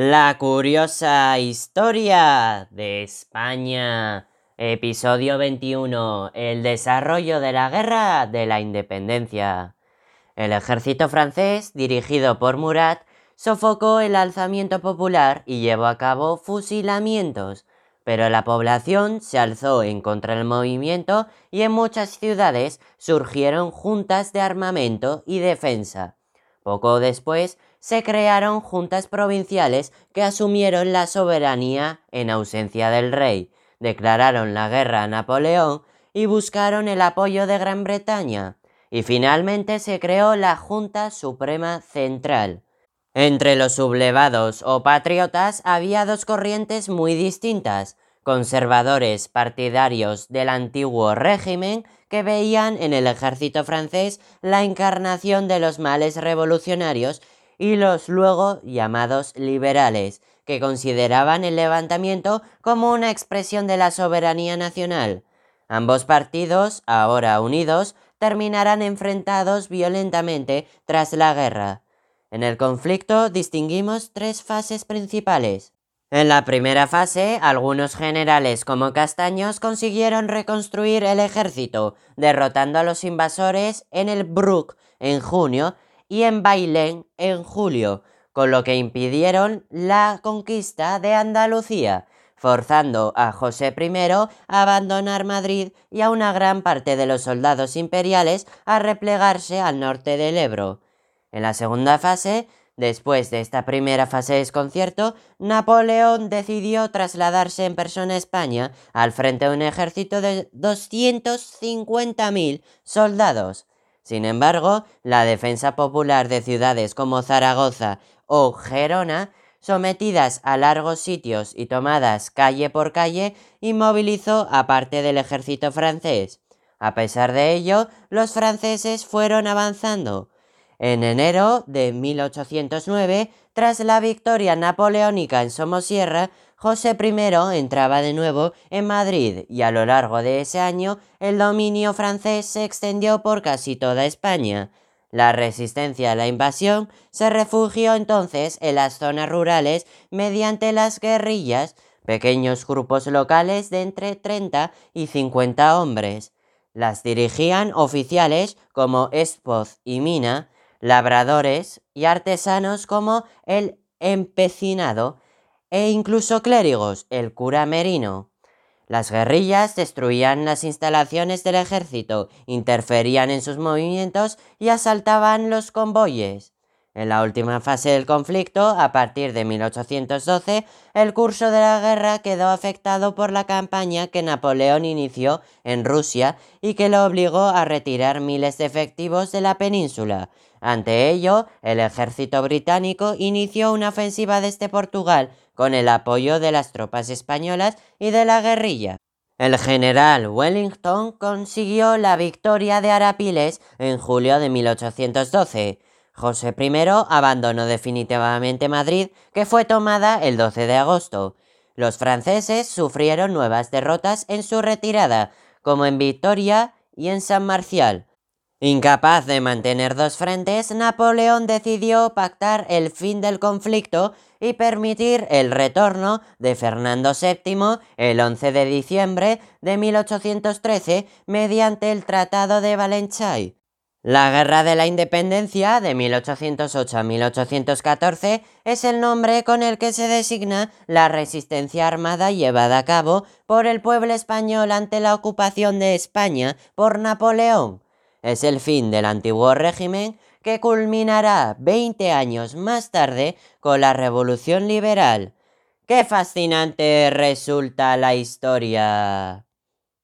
La curiosa historia de España. Episodio 21. El desarrollo de la guerra de la independencia. El ejército francés, dirigido por Murat, sofocó el alzamiento popular y llevó a cabo fusilamientos, pero la población se alzó en contra del movimiento y en muchas ciudades surgieron juntas de armamento y defensa. Poco después se crearon juntas provinciales que asumieron la soberanía en ausencia del rey, declararon la guerra a Napoleón y buscaron el apoyo de Gran Bretaña, y finalmente se creó la Junta Suprema Central. Entre los sublevados o patriotas había dos corrientes muy distintas, conservadores partidarios del antiguo régimen que veían en el ejército francés la encarnación de los males revolucionarios y los luego llamados liberales, que consideraban el levantamiento como una expresión de la soberanía nacional. Ambos partidos, ahora unidos, terminarán enfrentados violentamente tras la guerra. En el conflicto distinguimos tres fases principales. En la primera fase, algunos generales como Castaños consiguieron reconstruir el ejército, derrotando a los invasores en el Brook en junio y en Bailén en julio, con lo que impidieron la conquista de Andalucía, forzando a José I a abandonar Madrid y a una gran parte de los soldados imperiales a replegarse al norte del Ebro. En la segunda fase, después de esta primera fase de desconcierto, Napoleón decidió trasladarse en persona a España al frente de un ejército de 250.000 soldados. Sin embargo, la defensa popular de ciudades como Zaragoza o Gerona, sometidas a largos sitios y tomadas calle por calle, inmovilizó a parte del ejército francés. A pesar de ello, los franceses fueron avanzando. En enero de 1809, tras la victoria napoleónica en Somosierra, José I entraba de nuevo en Madrid y a lo largo de ese año el dominio francés se extendió por casi toda España. La resistencia a la invasión se refugió entonces en las zonas rurales mediante las guerrillas, pequeños grupos locales de entre 30 y 50 hombres. Las dirigían oficiales como Espoz y Mina, labradores y artesanos como el empecinado e incluso clérigos, el cura merino. Las guerrillas destruían las instalaciones del ejército, interferían en sus movimientos y asaltaban los convoyes. En la última fase del conflicto, a partir de 1812, el curso de la guerra quedó afectado por la campaña que Napoleón inició en Rusia y que lo obligó a retirar miles de efectivos de la península. Ante ello, el ejército británico inició una ofensiva desde Portugal con el apoyo de las tropas españolas y de la guerrilla. El general Wellington consiguió la victoria de Arapiles en julio de 1812. José I abandonó definitivamente Madrid, que fue tomada el 12 de agosto. Los franceses sufrieron nuevas derrotas en su retirada, como en Victoria y en San Marcial. Incapaz de mantener dos frentes, Napoleón decidió pactar el fin del conflicto y permitir el retorno de Fernando VII el 11 de diciembre de 1813 mediante el Tratado de Valenchay. La Guerra de la Independencia de 1808 a 1814 es el nombre con el que se designa la resistencia armada llevada a cabo por el pueblo español ante la ocupación de España por Napoleón es el fin del antiguo régimen que culminará 20 años más tarde con la Revolución Liberal. ¡Qué fascinante resulta la historia!